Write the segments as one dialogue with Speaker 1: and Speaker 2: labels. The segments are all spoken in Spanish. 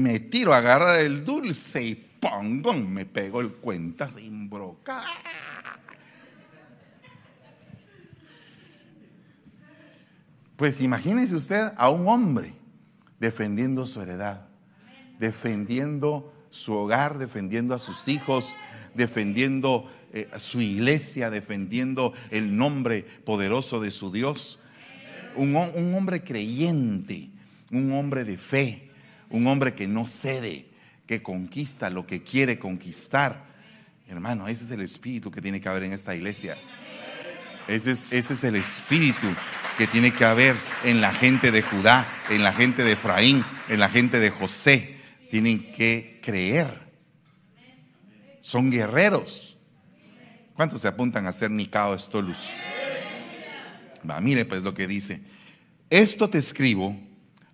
Speaker 1: Me tiro a agarrar el dulce y pongo, me pegó el cuenta sin broca. Pues imagínese usted a un hombre defendiendo su heredad, defendiendo su hogar, defendiendo a sus hijos, defendiendo eh, su iglesia, defendiendo el nombre poderoso de su Dios. Un hombre creyente, un hombre de fe, un hombre que no cede, que conquista lo que quiere conquistar. Hermano, ese es el espíritu que tiene que haber en esta iglesia. Ese es, ese es el espíritu que tiene que haber en la gente de Judá, en la gente de Efraín, en la gente de José. Tienen que creer. Son guerreros. ¿Cuántos se apuntan a ser Nicao Estolus? Va, mire pues lo que dice. Esto te escribo,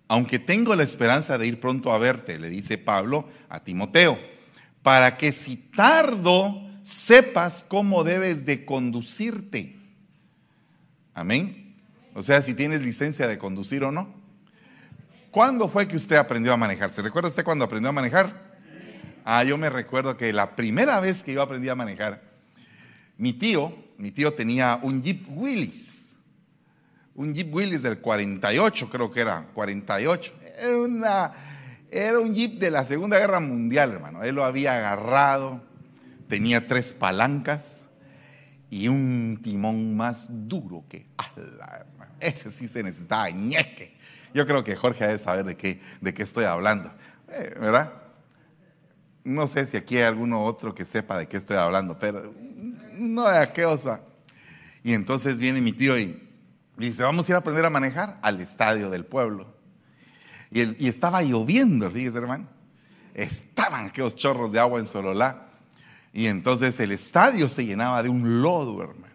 Speaker 1: aunque tengo la esperanza de ir pronto a verte, le dice Pablo a Timoteo, para que si tardo sepas cómo debes de conducirte. Amén. O sea, si tienes licencia de conducir o no. ¿Cuándo fue que usted aprendió a manejar? ¿Se recuerda usted cuando aprendió a manejar? Ah, yo me recuerdo que la primera vez que yo aprendí a manejar, mi tío, mi tío tenía un Jeep Willys, un Jeep Willys del 48, creo que era, 48. Era, un Jeep de la Segunda Guerra Mundial, hermano. Él lo había agarrado, tenía tres palancas y un timón más duro que ala. Ese sí se necesitaba ñeque. Yo creo que Jorge debe saber de qué, de qué estoy hablando, eh, ¿verdad? No sé si aquí hay alguno otro que sepa de qué estoy hablando, pero no de aquellos. Y entonces viene mi tío y dice, vamos a ir a aprender a manejar al estadio del pueblo. Y, estaba lloviendo, fíjese hermano. Estaban aquellos chorros de agua en Sololá. Y entonces el estadio se llenaba de un lodo, hermano.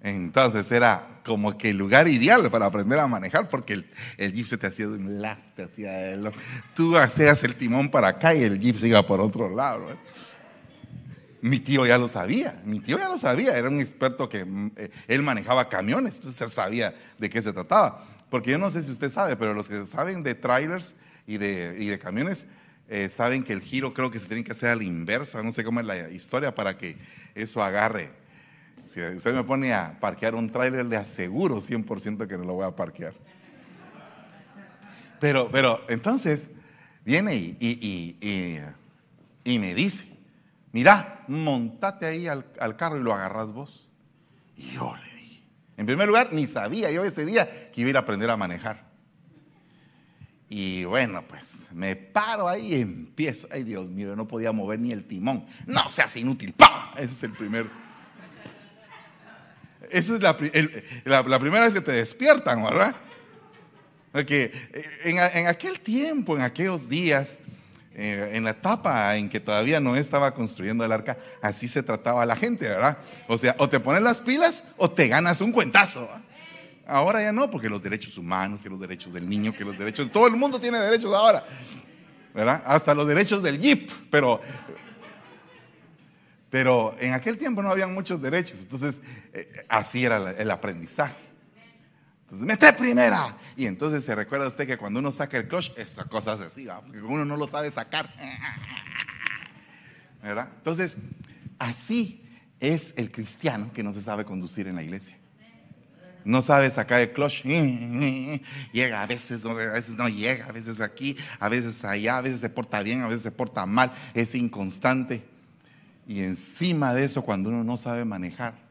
Speaker 1: Entonces era como que el lugar ideal para aprender a manejar, porque el, el te hacía de un lado, te hacía de Tú hacías el timón para acá y el jeep iba por otro lado. Mi tío ya lo sabía, mi tío ya lo sabía, era un experto que mm, eh, él manejaba camiones, entonces él sabía de qué se trataba. Porque yo no sé si usted sabe, pero los que saben de trailers y de, y de camiones, eh, saben que el giro creo que se tiene que hacer a la inversa, no sé cómo es la historia para que eso agarre si usted me pone a parquear un tráiler, le aseguro 100% que no lo voy a parquear. Pero, pero entonces viene y, y, me dice, mira, montate ahí al, carro y lo agarras vos. Y yo le dije, en primer lugar, ni sabía yo ese día que iba a ir a aprender a manejar. Y bueno, pues me paro ahí y empiezo. Ay, Dios mío, no podía mover ni el timón. No seas inútil. ¡Pam! Ese es el primer esa es la, primera vez que te despiertan, ¿verdad? Porque eh, en, aquel tiempo, en aquellos días, eh, en la etapa en que todavía no estaba construyendo el arca, así se trataba la gente, ¿verdad? O sea, o te pones las pilas o te ganas un cuentazo. Ahora ya no, porque los derechos humanos, que los derechos del niño, que los derechos, todo el mundo tiene derechos ahora, ¿verdad? Hasta los derechos del jeep, pero pero en aquel tiempo no había muchos derechos, entonces eh, así era el aprendizaje. Entonces, mete primera. Y entonces se recuerda usted que cuando uno saca el clutch, esa cosa es así, porque uno no lo sabe sacar. ¿Verdad? Entonces, así es el cristiano que no se sabe conducir en la iglesia. No sabe sacar el clutch. Llega a veces, a veces no llega, a veces aquí, a veces allá, a veces se porta bien, a veces se porta mal, es inconstante. Y encima de eso, cuando uno no sabe manejar.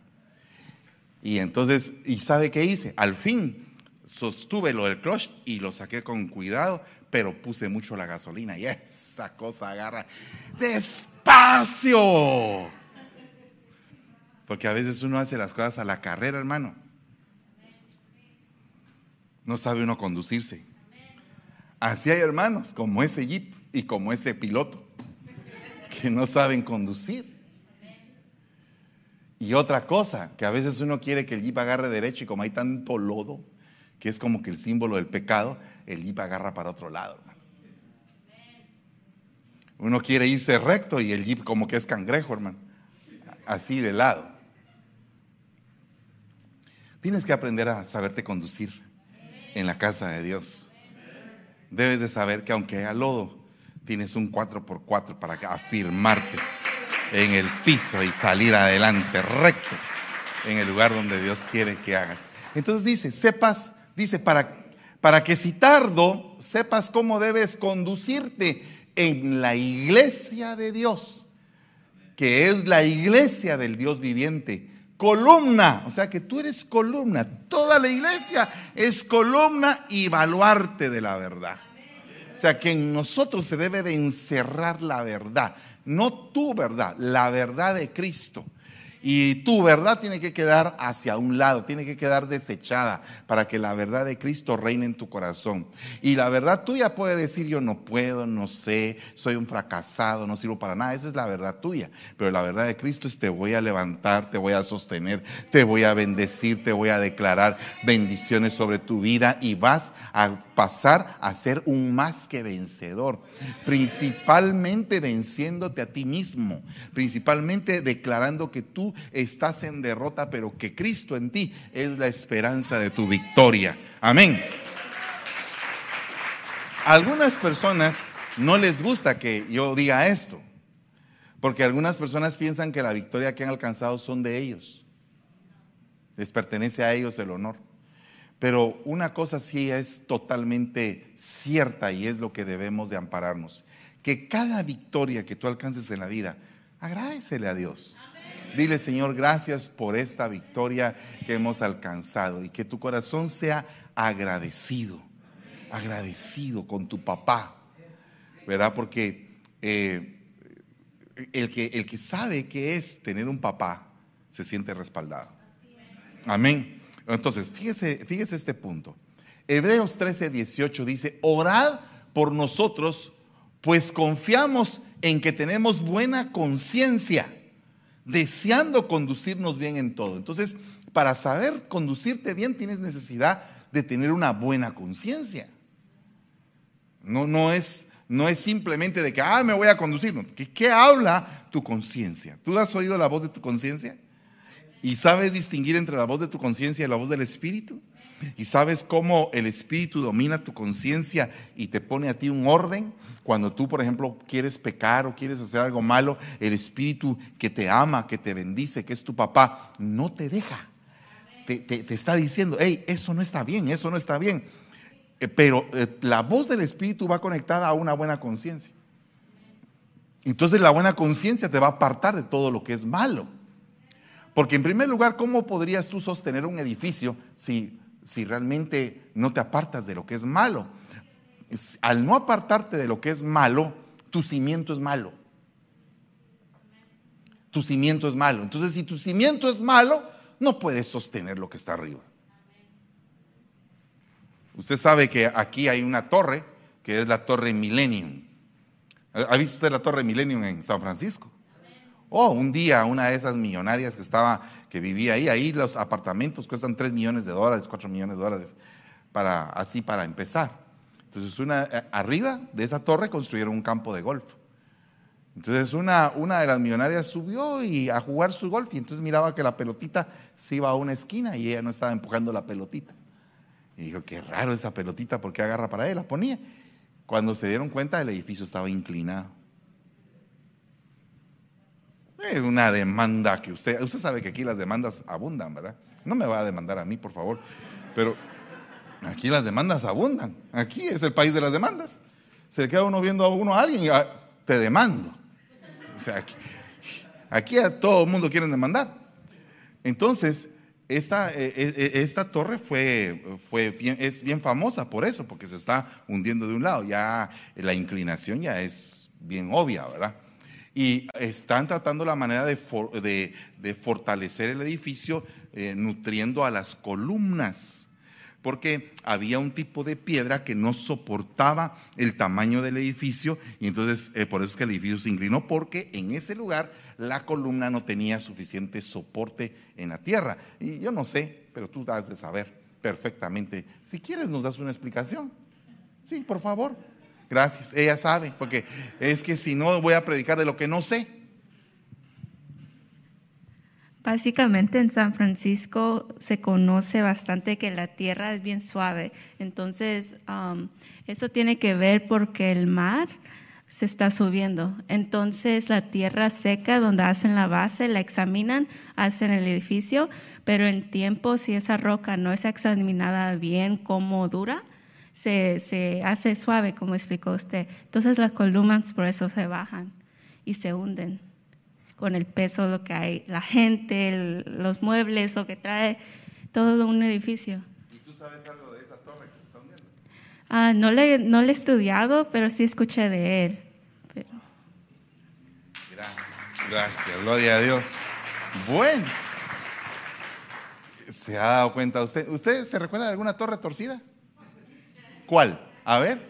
Speaker 1: Y entonces, ¿y sabe qué hice? Al fin sostuve lo del clutch y lo saqué con cuidado, pero puse mucho la gasolina y esa cosa agarra despacio. Porque a veces uno hace las cosas a la carrera, hermano. No sabe uno conducirse. Así hay hermanos como ese jeep y como ese piloto que no saben conducir. Y otra cosa, que a veces uno quiere que el jeep agarre derecho y como hay tanto lodo, que es como que el símbolo del pecado, el jeep agarra para otro lado. Uno quiere irse recto y el jeep como que es cangrejo, hermano. Así de lado. Tienes que aprender a saberte conducir en la casa de Dios. debes de saber que aunque haya lodo, tienes un 4x4 para afirmarte en el piso y salir adelante recto en el lugar donde Dios quiere que hagas. Entonces dice, sepas, dice, para, para que si tardo, sepas cómo debes conducirte en la iglesia de Dios, que es la iglesia del Dios viviente. Columna, o sea que tú eres columna, toda la iglesia es columna y baluarte de la verdad. O sea que en nosotros se debe de encerrar la verdad, no tu verdad, la verdad de Cristo. Y tu verdad tiene que quedar hacia un lado, tiene que quedar desechada para que la verdad de Cristo reine en tu corazón. Y la verdad tuya puede decir yo no puedo, no sé, soy un fracasado, no sirvo para nada. Esa es la verdad tuya. Pero la verdad de Cristo es te voy a levantar, te voy a sostener, te voy a bendecir, te voy a declarar bendiciones sobre tu vida y vas a pasar a ser un más que vencedor. Principalmente venciéndote a ti mismo, principalmente declarando que tú estás en derrota, pero que Cristo en ti es la esperanza de tu victoria. Amén. Algunas personas no les gusta que yo diga esto, porque algunas personas piensan que la victoria que han alcanzado son de ellos. Les pertenece a ellos el honor. Pero una cosa sí es totalmente cierta y es lo que debemos de ampararnos. Que cada victoria que tú alcances en la vida, agradecele a Dios. Dile, Señor, gracias por esta victoria que hemos alcanzado y que tu corazón sea agradecido, agradecido con tu papá, ¿verdad? Porque eh, el, que, el que sabe que es tener un papá se siente respaldado. Amén. Entonces, fíjese, fíjese este punto. Hebreos 13, 18 dice, orad por nosotros, pues confiamos en que tenemos buena conciencia deseando conducirnos bien en todo. Entonces, para saber conducirte bien tienes necesidad de tener una buena conciencia. No, no, es, no es simplemente de que, ah, me voy a conducir. ¿Qué, ¿Qué habla tu conciencia? ¿Tú has oído la voz de tu conciencia? ¿Y sabes distinguir entre la voz de tu conciencia y la voz del Espíritu? ¿Y sabes cómo el Espíritu domina tu conciencia y te pone a ti un orden? Cuando tú, por ejemplo, quieres pecar o quieres hacer algo malo, el Espíritu que te ama, que te bendice, que es tu papá, no te deja. Te, está diciendo, hey, eso no está bien, eso no está bien. Eh, pero eh, la voz del Espíritu va conectada a una buena conciencia. Entonces la buena conciencia te va a apartar de todo lo que es malo. Porque en primer lugar, ¿cómo podrías tú sostener un edificio si, si realmente no te apartas de lo que es malo? Al no apartarte de lo que es malo, tu cimiento es malo. Tu cimiento es malo. Entonces, si tu cimiento es malo, no puedes sostener lo que está arriba. Usted sabe que aquí hay una torre, que es la Torre Millennium. ¿Ha visto usted la Torre Millennium en San Francisco? Oh, un día una de esas millonarias que estaba, que vivía ahí, ahí los apartamentos cuestan 3 millones de dólares, 4 millones de dólares, para, así para empezar. Entonces, una, eh, arriba de esa torre construyeron un campo de golf. Entonces, una, una de las millonarias subió y a jugar su golf y entonces miraba que la pelotita se iba a una esquina y ella no estaba empujando la pelotita. Y dijo, qué raro esa pelotita, ¿por qué agarra para él? La ponía. Cuando se dieron cuenta, el edificio estaba inclinado. Es una demanda que usted, usted sabe que aquí las demandas abundan, ¿verdad? No me va a demandar a mí, por favor. Pero Aquí las demandas abundan. Aquí es el país de las demandas. Se queda uno viendo a uno a alguien y ah, te demando. O sea, aquí, a todo el mundo quieren demandar. Entonces, esta, eh, eh, eh, torre fue, es bien famosa por eso, porque se está hundiendo de un lado. Ya la inclinación ya es bien obvia, ¿verdad? Y están tratando la manera de, de, fortalecer el edificio nutriendo a las columnas porque había un tipo de piedra que no soportaba el tamaño del edificio y entonces eh, por eso es que el edificio se inclinó porque en ese lugar la columna no tenía suficiente soporte en la tierra. Y yo no sé, pero tú has de saber perfectamente. Si quieres nos das una explicación. Sí, por favor. Gracias. Ella sabe, porque es que si no voy a predicar de lo que no sé.
Speaker 2: Básicamente en San Francisco se conoce bastante que la tierra es bien suave. Entonces, um, eso tiene que ver porque el mar se está subiendo. Entonces, la tierra seca donde hacen la base, la examinan, hacen el edificio, pero en tiempo, si esa roca no es examinada bien como dura, se, se hace suave, como explicó usted. Entonces, las columnas por eso se bajan y se hunden con el peso lo que hay, la gente, los muebles, lo que trae todo un edificio.
Speaker 1: ¿Y tú sabes algo de esa torre que se está hundiendo?
Speaker 2: Ah, no, le, no le he estudiado, pero sí escuché de él.
Speaker 1: Gracias, gracias, gloria a Dios. Bueno, ¿se ha dado cuenta usted? ¿Usted se recuerda de alguna torre torcida? ¿Cuál? A ver.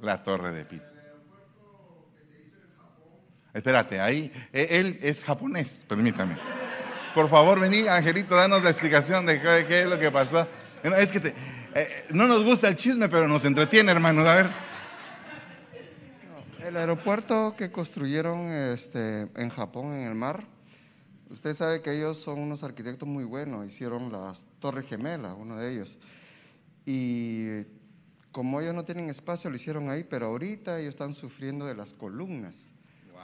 Speaker 1: La torre de Pisa. Espérate, ahí, e, él es japonés, permítame. Por favor, vení, Angelito, danos la explicación de qué, es lo que pasó. Es que eh, no nos gusta el chisme, pero nos entretiene, hermanos. A ver.
Speaker 3: El aeropuerto que construyeron este, en Japón, en el mar, usted sabe que ellos son unos arquitectos muy buenos, hicieron las Torres Gemelas, uno de ellos. Y como ellos no tienen espacio, lo hicieron ahí, pero ahorita ellos están sufriendo de las columnas.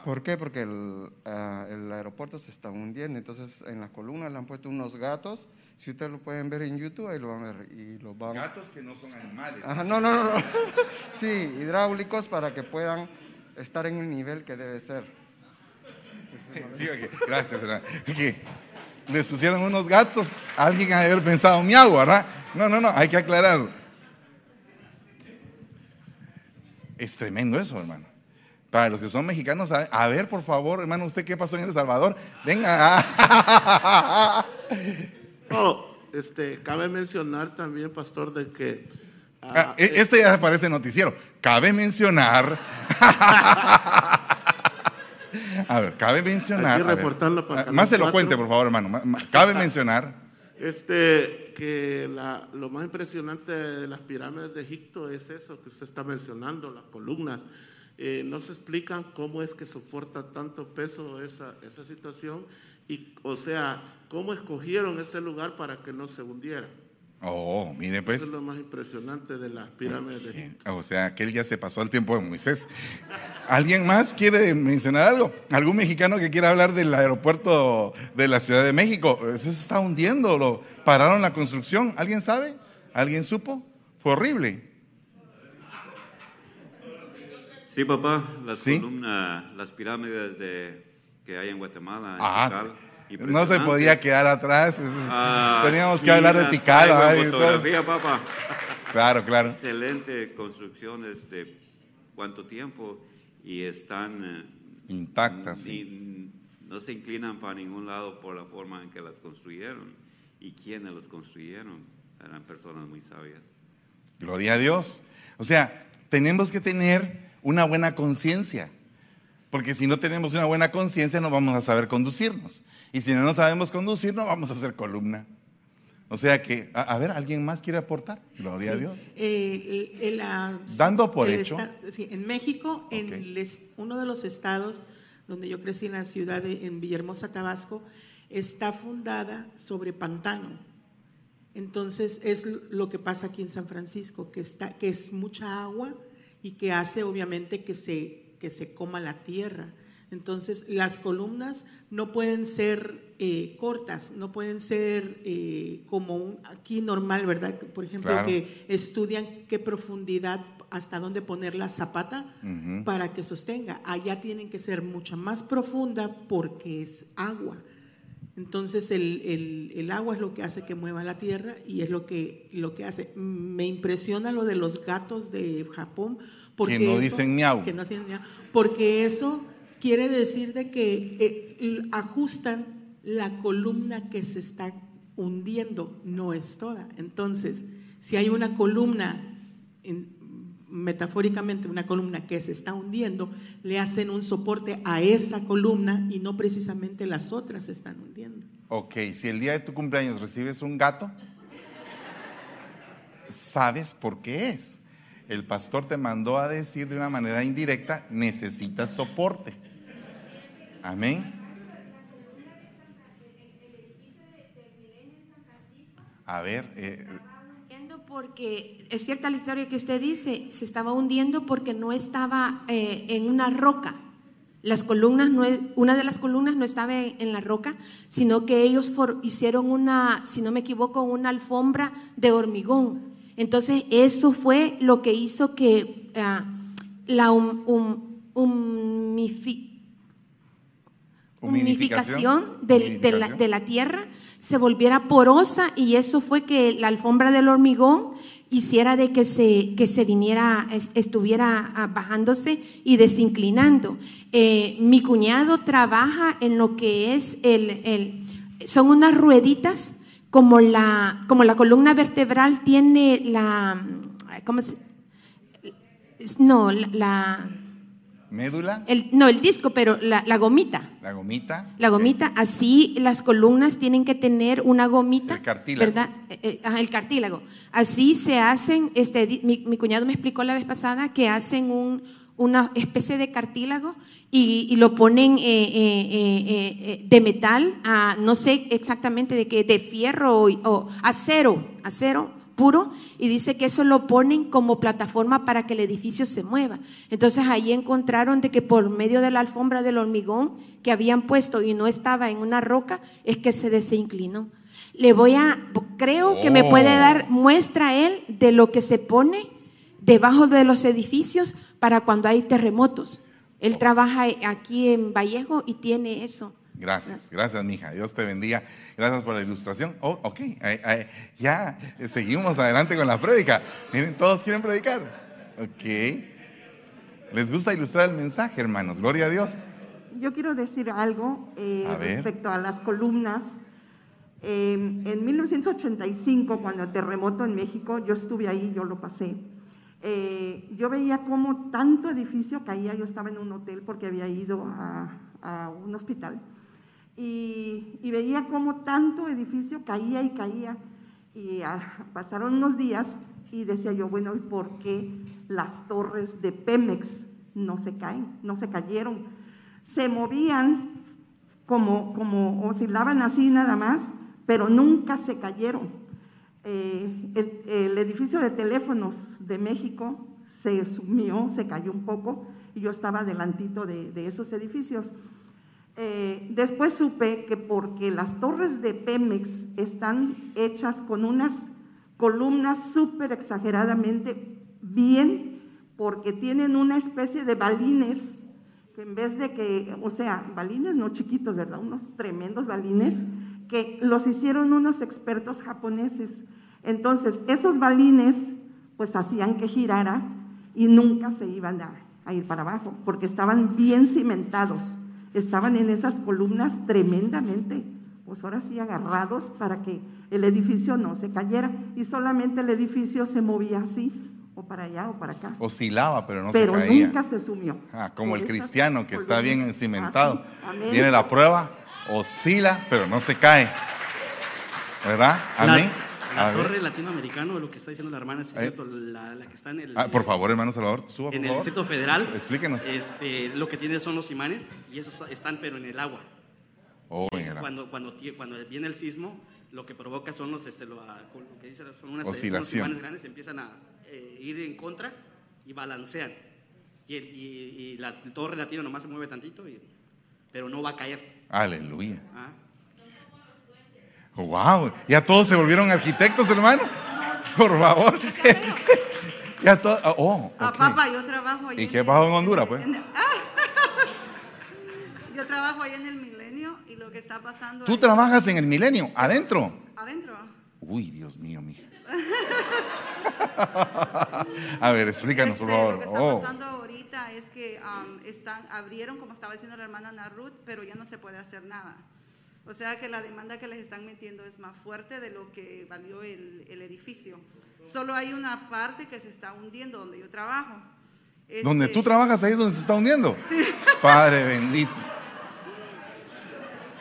Speaker 3: ¿Por qué? Porque ah, el, aeropuerto se está hundiendo, entonces en las columnas le han puesto unos gatos, si ustedes lo pueden ver en YouTube, ahí lo van a ver. Y los van...
Speaker 1: Gatos que no son animales.
Speaker 3: Ajá, no, no, no, sí, hidráulicos para que puedan estar en el nivel que debe ser.
Speaker 1: Sí, okay. gracias. Okay. Les pusieron unos gatos, alguien ha de haber pensado miau, ¿verdad? No, no, no, hay que aclarar. Es tremendo eso, hermano. Para los que son mexicanos, a, ver, por favor, hermano, ¿usted qué pasó en El Salvador? Venga.
Speaker 4: oh, este, cabe mencionar también, pastor, de que...
Speaker 1: Ah, ah, e, este ya parece noticiero. Cabe mencionar... a ver, cabe mencionar...
Speaker 4: reportando
Speaker 1: para ah, más se lo cuente, por favor, hermano. Cabe mencionar...
Speaker 4: Este, que lo más impresionante de las pirámides de Egipto es eso que usted está mencionando, las columnas eh, no se explican cómo es que soporta tanto peso esa, esa situación y, o sea, cómo escogieron ese lugar para que no se hundiera.
Speaker 1: Oh, mire pues.
Speaker 4: Eso es lo más impresionante de las pirámides de Egipto.
Speaker 1: O sea, que él ya se pasó al tiempo de Moisés. ¿Alguien más quiere mencionar algo? ¿Algún mexicano que quiera hablar del aeropuerto de la Ciudad de México? Eso se está hundiendo, lo pararon la construcción. ¿Alguien sabe? ¿Alguien supo? Fue horrible.
Speaker 5: Sí, papá, las columnas, las pirámides de, que hay en Guatemala. Ah,
Speaker 1: no se podía quedar atrás. Ah, Teníamos que hablar de Tikal.
Speaker 5: fotografía, papá.
Speaker 1: Claro, claro.
Speaker 5: Excelente construcciones de cuánto tiempo y están eh,
Speaker 1: intactas.
Speaker 5: No se inclinan para ningún lado por la forma en que las construyeron y quienes las construyeron eran personas muy sabias.
Speaker 1: Gloria a Dios. O sea, tenemos que tener una buena conciencia. Porque si no tenemos una buena conciencia no vamos a saber conducirnos. Y si no sabemos conducir no vamos a hacer columna. O sea que, a, ver, ¿alguien más quiere aportar? Gloria a Dios.
Speaker 6: Eh,
Speaker 1: Dando por hecho.
Speaker 6: en México, en uno de los estados donde yo crecí en la ciudad de en Villahermosa, Tabasco, está fundada sobre pantano. Entonces es lo que pasa aquí en San Francisco, que, está, que es mucha agua y que hace obviamente que se, que se coma la tierra. Entonces, las columnas no pueden ser eh, cortas, no pueden ser eh, como un, aquí normal, ¿verdad? Por ejemplo, que estudian qué profundidad, hasta dónde poner la zapata para que sostenga. Allá tienen que ser mucha más profunda porque es agua. Entonces el, el, agua es lo que hace que mueva la tierra y es lo que, lo que hace. Me impresiona lo de los gatos de Japón. Porque
Speaker 1: que no dicen miau.
Speaker 6: Que no miau. Porque eso quiere decir de que eh, ajustan la columna que se está hundiendo, no es toda. Entonces, si hay una columna en, metafóricamente una columna que se está hundiendo, le hacen un soporte a esa columna y no precisamente las otras se están hundiendo.
Speaker 1: Ok, si el día de tu cumpleaños recibes un gato, sabes por qué es. El pastor te mandó a decir de una manera indirecta, necesitas soporte. Amén. A ver, eh,
Speaker 7: porque es cierta la historia que usted dice, se estaba hundiendo porque no estaba eh, en una roca. Las columnas, no una de las columnas no estaba en, la roca, sino que ellos hicieron una, si no me equivoco, una alfombra de hormigón. Entonces eso fue lo que hizo que ah, la hum- del- de, la,
Speaker 1: Humidificación.
Speaker 7: de la tierra se volviera porosa y eso fue que la alfombra del hormigón hiciera de que se, que se viniera, es- estuviera ah, bajándose y desinclinando. Eh, mi cuñado trabaja en lo que es el, el- son unas rueditas como la, como la columna vertebral tiene la, ¿cómo se? No, la, la-
Speaker 1: médula,
Speaker 7: el, no, el disco, pero la, la gomita.
Speaker 1: la gomita.
Speaker 7: La gomita, así las columnas tienen que tener una gomita.
Speaker 1: El cartílago.
Speaker 7: ¿verdad? Eh, eh, ajá, el cartílago. Así se hacen, este, mi, mi cuñado me explicó la vez pasada que hacen un- una especie de cartílago y, y lo ponen eh, eh, eh, eh, eh, de metal, a, no sé exactamente de qué, de fierro o, o acero, acero puro, y dice que eso lo ponen como plataforma para que el edificio se mueva. Entonces ahí encontraron de que por medio de la alfombra del hormigón que habían puesto y no estaba en una roca, es que se desinclinó. Le voy a, creo que me puede
Speaker 1: Oh.
Speaker 7: dar muestra él de lo que se pone debajo de los edificios para cuando hay terremotos. Él trabaja aquí en Vallejo y tiene eso.
Speaker 1: Gracias, gracias, mija. Dios te bendiga. Gracias por la ilustración. Oh, ok, Ay, ay, ya eh, seguimos adelante con la prédica. Miren, todos quieren predicar. Ok. ¿Les gusta ilustrar el mensaje, hermanos? Gloria a Dios.
Speaker 8: Yo quiero decir algo eh,
Speaker 1: A
Speaker 8: respecto a las columnas. Eh, en 1985, cuando el terremoto en México, yo estuve ahí, yo lo pasé. eh, yo veía cómo tanto edificio caía. Yo estaba en un hotel porque había ido a, a un hospital. Y, y veía cómo tanto edificio caía y caía. Y ah, pasaron unos días y decía yo, bueno, ¿y por qué las torres de Pemex no se caen, no se cayeron? Se movían como, como oscilaban así nada más, pero nunca se cayeron. Eh, el, el edificio de teléfonos de México se sumió, se cayó un poco, y yo estaba adelantito de, de esos edificios. Eh, después supe que porque las torres de Pemex están hechas con unas columnas súper exageradamente bien, porque tienen una especie de balines, que en vez de que, o sea, balines no chiquitos, ¿verdad? Unos tremendos balines, que los hicieron unos expertos japoneses. Entonces, esos balines, pues hacían que girara y nunca se iban a, a ir para abajo, porque estaban bien cimentados estaban en esas columnas tremendamente, pues ahora sí agarrados para que el edificio no se cayera y solamente el edificio se movía así, o para allá o para acá.
Speaker 1: Oscilaba, pero no
Speaker 8: pero
Speaker 1: se caía.
Speaker 8: nunca se sumió.
Speaker 1: Ah, como el cristiano que está bien
Speaker 8: columnas.
Speaker 1: cimentado.
Speaker 8: Así, amén.
Speaker 1: Viene la prueba, oscila, pero no se cae. ¿Verdad?
Speaker 9: La-
Speaker 1: Amén.
Speaker 9: La, torre latinoamericano, lo que está diciendo la hermana, cierto, la, la que está en el,
Speaker 1: Ah, por favor, hermano Salvador, suba, por
Speaker 9: en el
Speaker 1: favor.
Speaker 9: Distrito Federal.
Speaker 1: Explíquenos.
Speaker 9: Este, lo que tiene son los imanes y esos están pero en el agua.
Speaker 1: Oh.
Speaker 9: Cuando, cuando, cuando viene el sismo, lo que provoca son los, este, lo, ah, lo que dice, son unas, unos imanes grandes, empiezan a eh, ir en contra y balancean. Y, el- y- y la torre latina nomás se mueve tantito, y- pero no va a caer.
Speaker 1: Aleluya.
Speaker 9: ¿ah?
Speaker 1: Wow, ya todos se volvieron arquitectos, hermano. Por favor. ya todos. Oh,
Speaker 10: Ah,
Speaker 1: ok.
Speaker 10: papá, yo trabajo ahí
Speaker 1: ¿Y qué pasó en Honduras, pues?
Speaker 10: en el- ah. Yo trabajo ahí en el milenio y lo que está pasando
Speaker 1: Tú
Speaker 10: ahí-
Speaker 1: trabajas en el milenio, adentro.
Speaker 10: adentro.
Speaker 1: Uy, Dios mío, mija. A ver, explícanos, por
Speaker 10: Este,
Speaker 1: favor.
Speaker 10: Lo que está
Speaker 1: Oh.
Speaker 10: pasando ahorita es que um, están, abrieron, como estaba diciendo la hermana Narut, pero ya no se puede hacer nada. O sea que la demanda que les están metiendo es más fuerte de lo que valió el, el edificio. Solo hay una parte que se está hundiendo donde yo trabajo.
Speaker 1: Donde
Speaker 10: Este,
Speaker 1: tú trabajas, ahí es donde se está hundiendo. Padre bendito.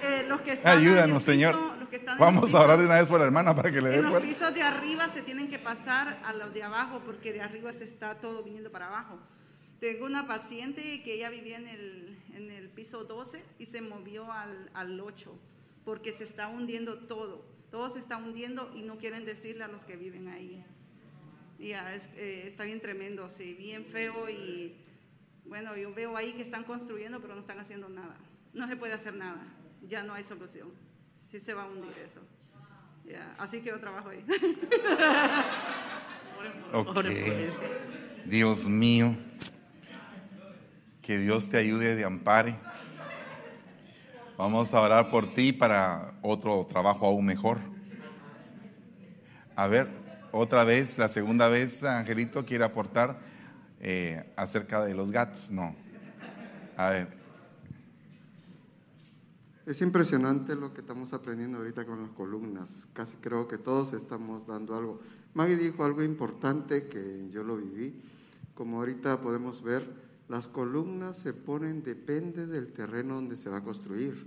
Speaker 10: eh, los que están
Speaker 1: Ayúdanos,
Speaker 10: piso-
Speaker 1: Señor.
Speaker 10: los que están
Speaker 1: Vamos
Speaker 10: los
Speaker 1: a orar de una vez por la hermana para que le dé
Speaker 10: los
Speaker 1: fuerza.
Speaker 10: pisos de arriba se tienen que pasar a los de abajo porque de arriba se está todo viniendo para abajo. Tengo una paciente que ella vivía en el, en el piso 12 y se movió al, al 8 porque se está hundiendo todo. Todo se está hundiendo y no quieren decirle a los que viven ahí. Ya, es, eh, está bien tremendo, sí, bien feo y bueno, yo veo ahí que están construyendo, pero no están haciendo nada. No se puede hacer nada, ya no hay solución. Sí se va a hundir eso. Ya, así que yo trabajo ahí.
Speaker 1: Ok. Dios mío, que Dios te ayude, te ampare. Vamos a orar por ti para otro trabajo aún mejor. A ver, otra vez, la segunda vez, Angelito quiere aportar eh, acerca de los gatos. No. A ver,
Speaker 3: Es impresionante lo que estamos aprendiendo ahorita con las columnas. Casi creo que todos estamos dando algo. Maggie dijo algo importante que yo lo viví. Como ahorita podemos ver, las columnas se ponen, depende del terreno donde se va a construir.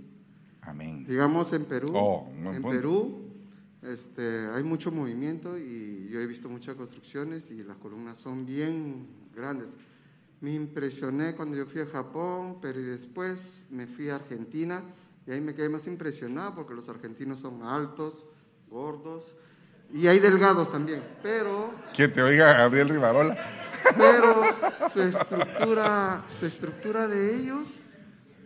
Speaker 1: amén.
Speaker 3: Digamos en Perú,
Speaker 1: Oh,
Speaker 3: en
Speaker 1: punto.
Speaker 3: Perú este, hay mucho movimiento y yo he visto muchas construcciones y las columnas son bien grandes. Me impresioné cuando yo fui a Japón, pero después me fui a Argentina y ahí me quedé más impresionado porque los argentinos son altos, gordos y hay delgados también, pero
Speaker 1: Que te oiga Gabriel Rivarola.
Speaker 3: pero su estructura, su estructura de ellos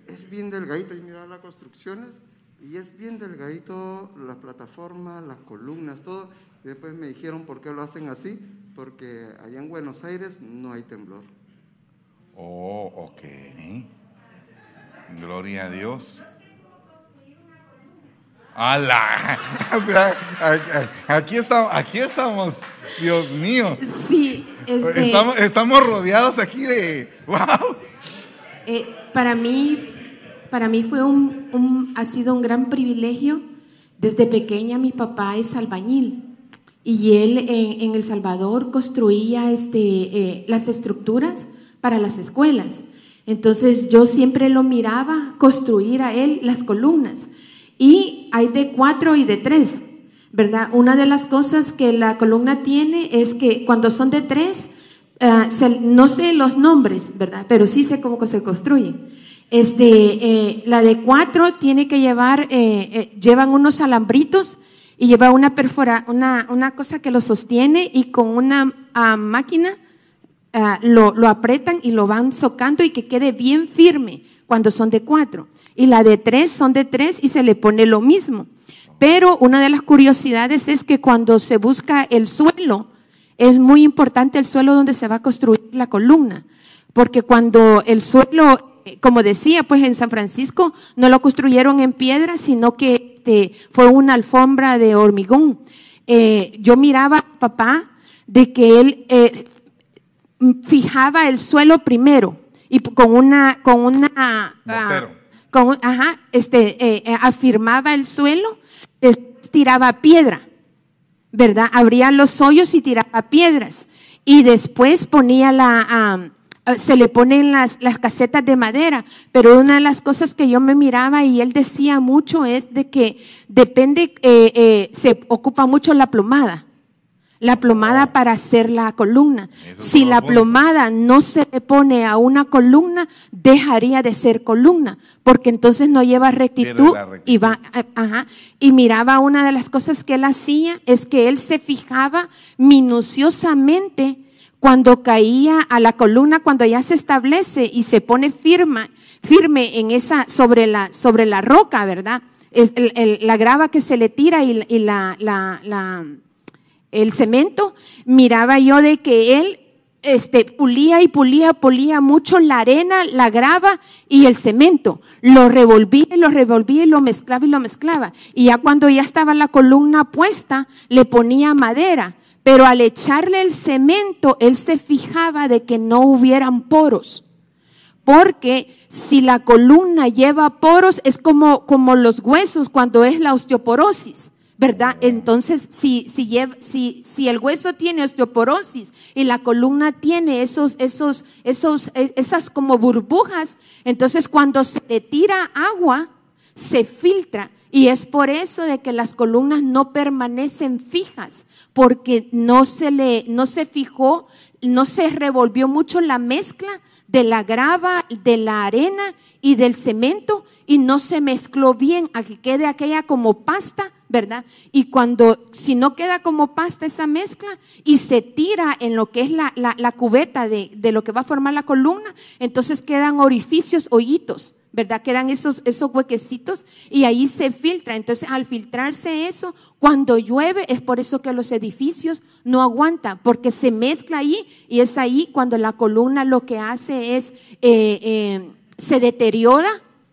Speaker 3: es bien delgadita. Y mira las construcciones y es bien delgadito la plataforma, las columnas, todo. Y después me dijeron por qué lo hacen así, porque allá en Buenos Aires no hay temblor.
Speaker 1: Oh, ok. Gloria a Dios. ¡Hala! O sea, Aquí estamos, aquí estamos, Dios mío.
Speaker 7: Sí, este,
Speaker 1: Estamos, estamos rodeados aquí de. ¡Wow!
Speaker 7: eh, para mí, para mí fue un, un- ha sido un gran privilegio. Desde pequeña mi papá es albañil y él en, en El Salvador construía este, eh, las estructuras para las escuelas. Entonces yo siempre lo miraba construir a él las columnas. Y hay de cuatro y de tres, ¿verdad? Una de las cosas que la columna tiene es que cuando son de tres, ah, se- no sé los nombres, ¿verdad? Pero sí sé cómo se construyen. Este, eh, la de cuatro tiene que llevar, eh, llevan unos alambritos y lleva una perfora, una, una cosa que lo sostiene y con una ah, máquina ah, lo, lo apretan y lo van socando y que quede bien firme cuando son de cuatro. Y la de tres son de tres y se le pone lo mismo. Pero una de las curiosidades es que cuando se busca el suelo, es muy importante el suelo donde se va a construir la columna. Porque cuando el suelo, eh, como decía, pues en San Francisco no lo construyeron en piedra, sino que este, fue una alfombra de hormigón. Eh, yo miraba a papá de que él eh, fijaba el suelo primero y con una con una ah. Con ajá, este eh, eh, afirmaba el suelo, tiraba piedra, ¿verdad? Abría los hoyos y tiraba piedras y después ponía la ah, se le ponen las, las casetas de madera, pero una de las cosas que yo me miraba y él decía mucho es de que depende, eh, eh, se ocupa mucho la plomada. La plomada para hacer la columna.
Speaker 1: Eso
Speaker 7: Si la plomada no se le pone a una columna, dejaría de ser columna, porque entonces no lleva rectitud. y va, eh, ajá. Y miraba una de las cosas que él hacía es que él se fijaba minuciosamente cuando caía a la columna, cuando ya se establece y se pone firma, firme en esa sobre la sobre la roca, ¿verdad? Es el- el- la grava que se le tira y, y la, la- la- el cemento, miraba yo de que él este, pulía y pulía, pulía mucho la arena, la grava y el cemento. Lo revolvía y lo revolvía y lo mezclaba y lo mezclaba. Y ya cuando ya estaba la columna puesta, le ponía madera. Pero al echarle el cemento, él se fijaba de que no hubieran poros. Porque si la columna lleva poros, es como, como los huesos cuando es la osteoporosis, ¿verdad? Entonces, si, si, si, si el hueso tiene osteoporosis y la columna tiene esos, esos, esos, e- esas como burbujas, entonces cuando se le tira agua, se filtra. Y es por eso de que las columnas no permanecen fijas, porque no se le, no se fijó, no se revolvió mucho la mezcla de la grava, de la arena y del cemento y no se mezcló bien a que quede aquella como pasta ¿verdad? Y cuando, si no queda como pasta esa mezcla y se tira en lo que es la, la- la cubeta de, de lo que va a formar la columna, entonces quedan orificios, hoyitos, ¿verdad? Quedan esos, esos huequecitos y ahí se filtra. Entonces, al filtrarse eso, cuando llueve, es por eso que los edificios no aguantan, porque se mezcla ahí y es ahí cuando la columna lo que hace es, eh, eh, se deteriora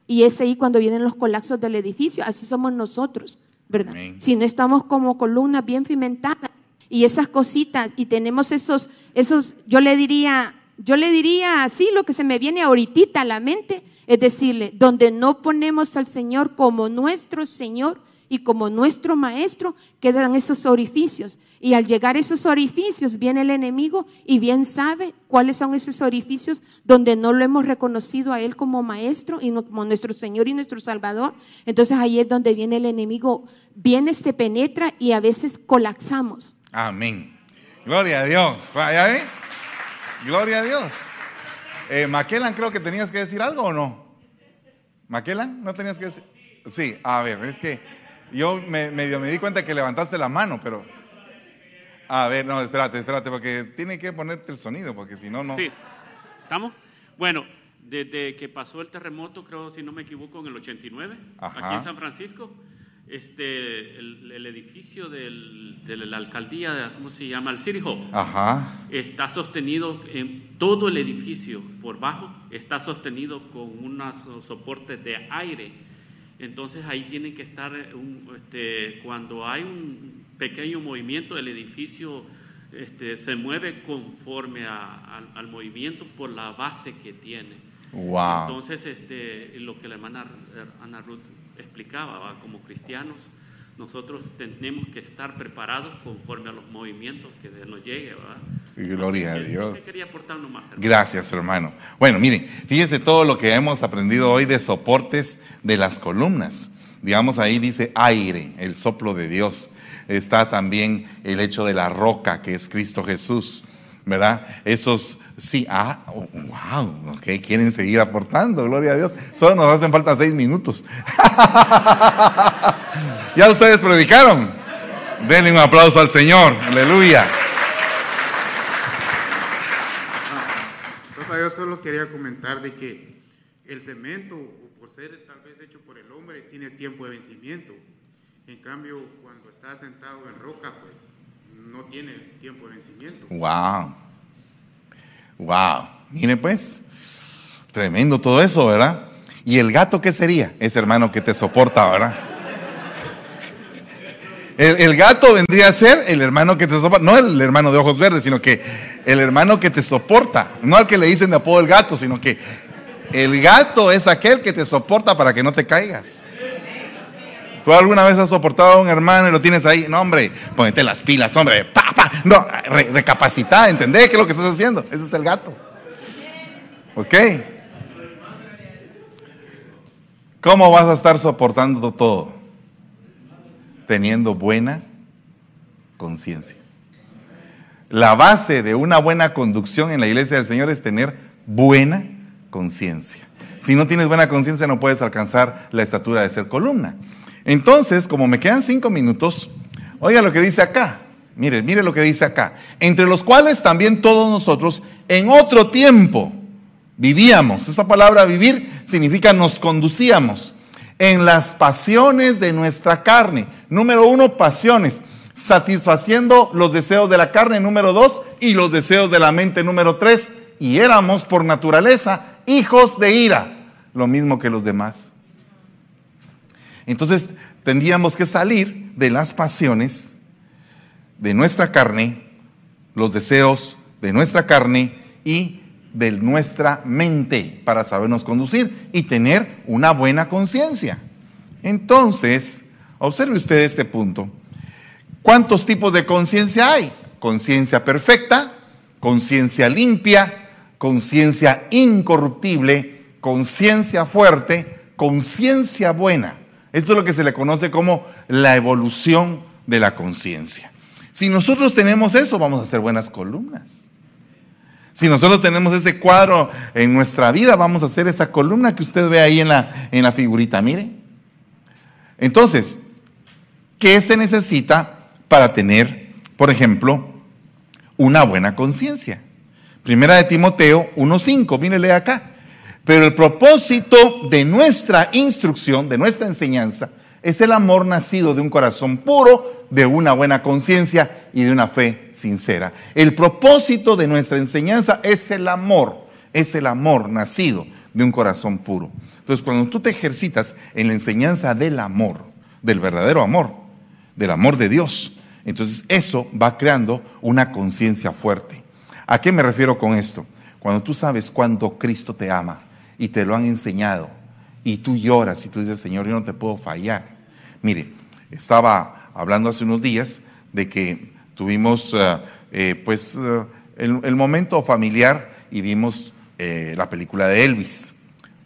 Speaker 7: y es ahí cuando vienen los colapsos del edificio. Así somos nosotros, ¿verdad?
Speaker 1: Amén.
Speaker 7: Si no estamos como columnas bien cimentadas y esas cositas y tenemos esos, esos, yo le diría, yo le diría así lo que se me viene ahorita a la mente, es decirle, donde no ponemos al Señor como nuestro Señor y como nuestro Maestro, quedan esos orificios. Y al llegar a esos orificios viene el enemigo y bien sabe cuáles son esos orificios donde no lo hemos reconocido a Él como Maestro y como nuestro Señor y nuestro Salvador. Entonces ahí es donde viene el enemigo, viene, se penetra y a veces colapsamos.
Speaker 1: Amén. Gloria a Dios. Vaya, ¿eh? Gloria a Dios. Eh, Maquelan, creo que tenías que decir algo o no. Maquelan, ¿no tenías que decir? Sí, a ver, es que yo me, medio me di cuenta que levantaste la mano, pero... A ver, no, espérate, espérate, porque tiene que ponerte el sonido, porque si no, no...
Speaker 11: Sí. ¿Estamos? Bueno, desde que pasó el terremoto, creo, si no me equivoco, en el 89,
Speaker 1: Ajá.
Speaker 11: aquí en San Francisco, este, el, el edificio del- de la alcaldía, ¿cómo se llama? El City Hall.
Speaker 1: Ajá.
Speaker 11: Está sostenido en todo el edificio por bajo, está sostenido con unos soportes de aire. Entonces ahí tiene que estar, un- este, cuando hay un pequeño movimiento, el edificio este, se mueve conforme a- al, al movimiento por la base que tiene.
Speaker 1: Wow.
Speaker 11: Entonces, este, lo que la hermana Ana Ruth explicaba, ¿va? como cristianos, nosotros tenemos que estar preparados conforme a los movimientos que nos llegue. ¿va?
Speaker 1: Gloria a Dios. Gracias, hermano. Bueno, miren, fíjense todo lo que hemos aprendido hoy de soportes de las columnas. Digamos, ahí dice aire, el soplo de Dios. Está también el hecho de la roca, que es Cristo Jesús, ¿verdad? Esos, sí, ah, oh, wow, ok, quieren seguir aportando, gloria a Dios. Solo nos hacen falta seis minutos. ya ustedes predicaron. Denle un aplauso al Señor, aleluya.
Speaker 12: Papá, yo solo quería comentar de que el cemento, por ser tal vez hecho por el hombre, tiene tiempo de vencimiento. En cambio, cuando está sentado en roca, pues no tiene tiempo de vencimiento.
Speaker 1: Wow. Wow. Mire pues, tremendo todo eso, ¿verdad? ¿Y el gato qué sería? Ese hermano que te soporta, ¿verdad? El, gato vendría a ser el hermano que te soporta, no el hermano de ojos verdes, sino que el hermano que te soporta, no al que le dicen de apodo el gato, sino que el gato es aquel que te soporta para que no te caigas. ¿Tú alguna vez has soportado a un hermano y lo tienes ahí? No, hombre, ponete las pilas, hombre. Pa, pa. No, re- recapacita, ¿entendés qué es lo que estás haciendo? Ese es el gato. ¿Ok? ¿Cómo vas a estar soportando todo? Teniendo buena conciencia. La base de una buena conducción en la iglesia del Señor es tener buena conciencia. Si no tienes buena conciencia no puedes alcanzar la estatura de ser columna. Entonces, como me quedan cinco minutos, oiga lo que dice acá. Mire, mire lo que dice acá. Entre los cuales también todos nosotros en otro tiempo vivíamos. Esa palabra vivir significa nos conducíamos en las pasiones de nuestra carne. Número uno, pasiones. Satisfaciendo los deseos de la carne, número dos, y los deseos de la mente, número tres. Y éramos por naturaleza hijos de ira, lo mismo que los demás. Entonces tendríamos que salir de las pasiones de nuestra carne, los deseos de nuestra carne y de nuestra mente para sabernos conducir y tener una buena conciencia. Entonces, observe usted este punto. ¿Cuántos tipos de conciencia hay? Conciencia perfecta, conciencia limpia, conciencia incorruptible, conciencia fuerte, conciencia buena. Esto es lo que se le conoce como la evolución de la conciencia. Si nosotros tenemos eso, vamos a hacer buenas columnas. Si nosotros tenemos ese cuadro en nuestra vida, vamos a hacer esa columna que usted ve ahí en la, en la figurita, mire. Entonces, ¿Qué se necesita para tener, por ejemplo, una buena conciencia? Primera de Timoteo 1.5, mírele acá. Pero el propósito de nuestra instrucción, de nuestra enseñanza, es el amor nacido de un corazón puro, de una buena conciencia y de una fe sincera. El propósito de nuestra enseñanza es el amor, es el amor nacido de un corazón puro. Entonces, cuando tú te ejercitas en la enseñanza del amor, del verdadero amor, del amor de Dios, entonces eso va creando una conciencia fuerte. ¿A qué me refiero con esto? Cuando tú sabes cuánto Cristo te ama y te lo han enseñado y tú lloras y tú dices, Señor, yo no te puedo fallar. Mire, estaba hablando hace unos días de que tuvimos eh, eh, pues eh, el, momento familiar y vimos la película de Elvis.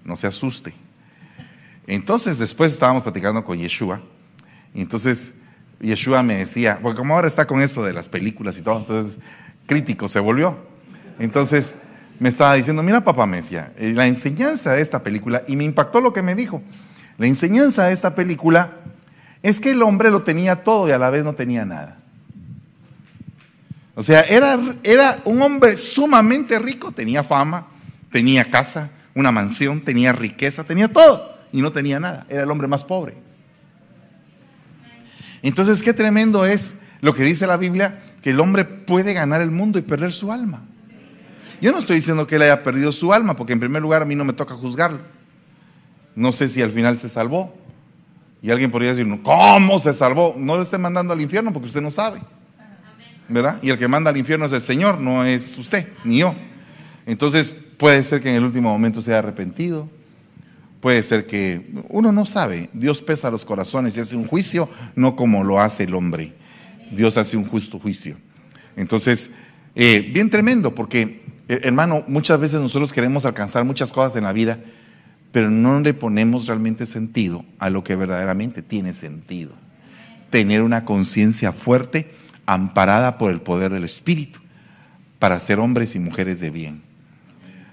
Speaker 1: No se asuste. Entonces después estábamos platicando con Yeshua y entonces Yeshua me decía, porque como ahora está con esto de las películas y todo, entonces crítico se volvió. Entonces me estaba diciendo, mira papá, me decía, la enseñanza de esta película, y me impactó lo que me dijo, la enseñanza de esta película es que el hombre lo tenía todo y a la vez no tenía nada. O sea, era, era un hombre sumamente rico, tenía fama, tenía casa, una mansión, tenía riqueza, tenía todo y no tenía nada. Era el hombre más pobre. Entonces, qué tremendo es lo que dice la Biblia, que el hombre puede ganar el mundo y perder su alma. Yo no estoy diciendo que él haya perdido su alma, porque en primer lugar a mí no me toca juzgarlo. No sé si al final se salvó. Y alguien podría decir, ¿cómo se salvó? No lo esté mandando al infierno porque usted no sabe. ¿Verdad? Y el que manda al infierno es el Señor, no es usted, ni yo. Entonces, puede ser que en el último momento se haya arrepentido. Puede ser que uno no sabe. Dios pesa los corazones y hace un juicio, no como lo hace el hombre. Dios hace un justo juicio. Entonces, eh, bien tremendo, porque, eh, hermano, muchas veces nosotros queremos alcanzar muchas cosas en la vida pero no le ponemos realmente sentido a lo que verdaderamente tiene sentido. Tener una conciencia fuerte, amparada por el poder del Espíritu, para ser hombres y mujeres de bien.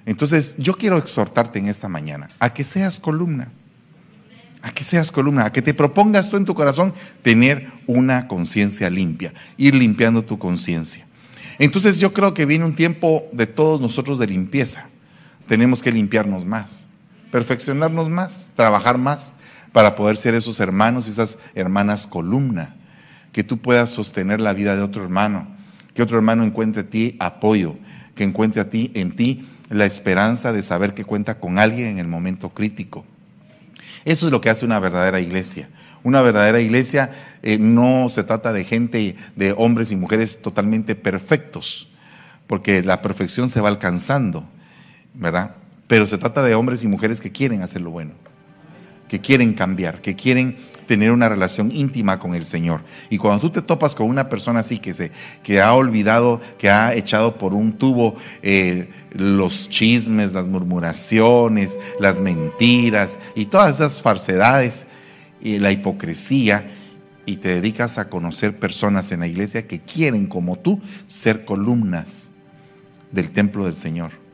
Speaker 1: Entonces, yo quiero exhortarte en esta mañana a que seas columna, a que seas columna, a que te propongas tú en tu corazón tener una conciencia limpia, ir limpiando tu conciencia. Entonces, yo creo que viene un tiempo de todos nosotros de limpieza. Tenemos que limpiarnos más perfeccionarnos más, trabajar más para poder ser esos hermanos y esas hermanas columna, que tú puedas sostener la vida de otro hermano, que otro hermano encuentre en ti apoyo, que encuentre a ti en ti la esperanza de saber que cuenta con alguien en el momento crítico. Eso es lo que hace una verdadera iglesia. Una verdadera iglesia eh, no se trata de gente, de hombres y mujeres totalmente perfectos, porque la perfección se va alcanzando, ¿verdad? Pero se trata de hombres y mujeres que quieren hacer lo bueno, que quieren cambiar, que quieren tener una relación íntima con el Señor. Y cuando tú te topas con una persona así que, se, que ha olvidado, que ha echado por un tubo eh, los chismes, las murmuraciones, las mentiras y todas esas falsedades y la hipocresía, y te dedicas a conocer personas en la iglesia que quieren, como tú, ser columnas del templo del Señor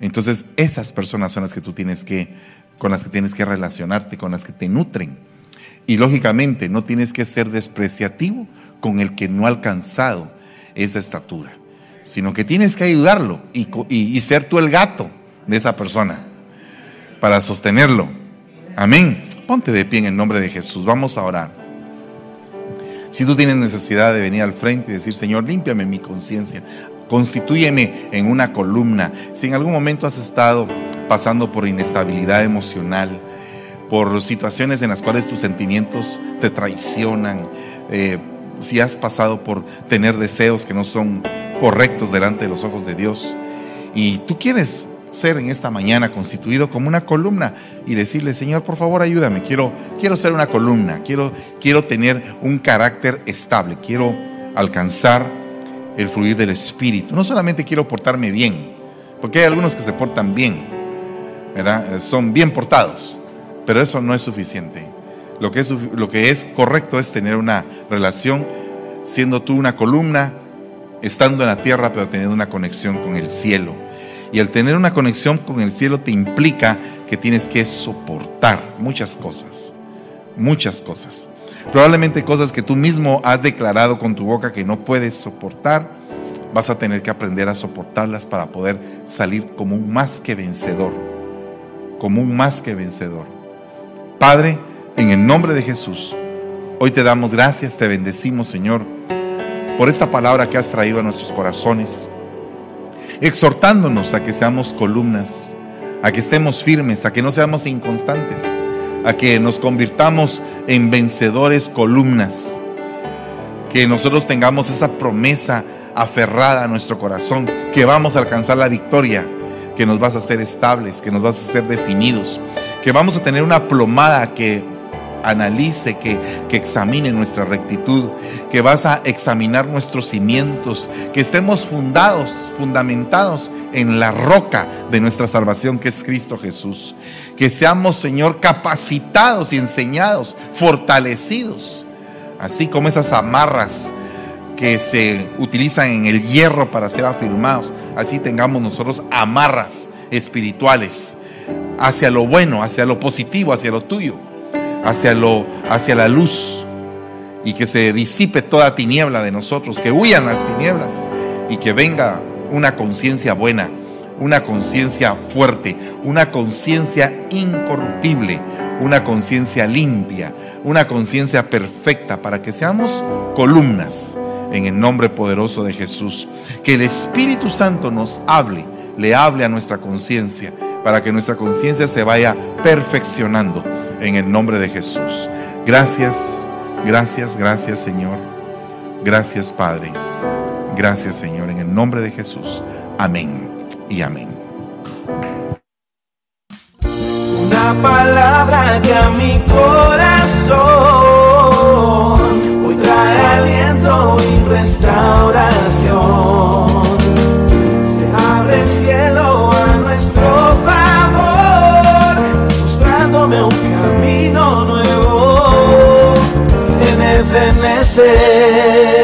Speaker 1: entonces, esas personas son las que tú tienes que, con las que tienes que relacionarte, con las que te nutren. Y lógicamente, no tienes que ser despreciativo con el que no ha alcanzado esa estatura, sino que tienes que ayudarlo y, ser tú el gato de esa persona para sostenerlo. Amén. Ponte de pie en el nombre de Jesús. Vamos a orar. Si tú tienes necesidad de venir al frente y decir, Señor, límpiame mi conciencia, constitúyeme en una columna. Si en algún momento has estado pasando por inestabilidad emocional, por situaciones en las cuales tus sentimientos te traicionan, eh, si has pasado por tener deseos que no son correctos delante de los ojos de Dios y tú quieres ser en esta mañana constituido como una columna y decirle, Señor, por favor, ayúdame, quiero, quiero ser una columna, quiero, quiero tener un carácter estable, quiero alcanzar el fluir del Espíritu. No solamente quiero portarme bien, porque hay algunos que se portan bien, ¿verdad? Son bien portados, pero eso no es suficiente. Lo que es, lo que es correcto es tener una relación, siendo tú una columna, estando en la tierra, pero teniendo una conexión con el cielo. Y el tener una conexión con el cielo te implica que tienes que soportar muchas cosas, muchas cosas. Probablemente cosas que tú mismo has declarado con tu boca que no puedes soportar, vas a tener que aprender a soportarlas para poder salir como un más que vencedor, como un más que vencedor. Padre, en el nombre de Jesús, hoy te damos gracias, te bendecimos, Señor, por esta palabra que has traído a nuestros corazones, exhortándonos a que seamos columnas, a que estemos firmes, a que no seamos inconstantes a que nos convirtamos en vencedores columnas, que nosotros tengamos esa promesa aferrada a nuestro corazón, que vamos a alcanzar la victoria, que nos vas a hacer estables, que nos vas a hacer definidos, que vamos a tener una plomada que analice, que, que, examine nuestra rectitud, que vas a examinar nuestros cimientos, que estemos fundados, fundamentados en la roca de nuestra salvación que es Cristo Jesús. Que seamos, Señor, capacitados y enseñados, fortalecidos, así como esas amarras que se utilizan en el hierro para ser afirmados, así tengamos nosotros amarras espirituales hacia lo bueno, hacia lo positivo, hacia lo tuyo hacia, lo, hacia la luz y que se disipe toda tiniebla de nosotros, que huyan las tinieblas y que venga una conciencia buena, una conciencia fuerte, una conciencia incorruptible, una conciencia limpia, una conciencia perfecta para que seamos columnas en el nombre poderoso de Jesús. Que el Espíritu Santo nos hable, le hable a nuestra conciencia, para que nuestra conciencia se vaya perfeccionando en el nombre de Jesús. Gracias, gracias, gracias Señor. Gracias Padre. Gracias Señor, en el nombre de Jesús. Amén y amén.
Speaker 13: Una palabra que a mi corazón hoy trae aliento y restauración. Se abre el cielo a nuestro favor, mostrándome un camino nuevo en Ebenezer.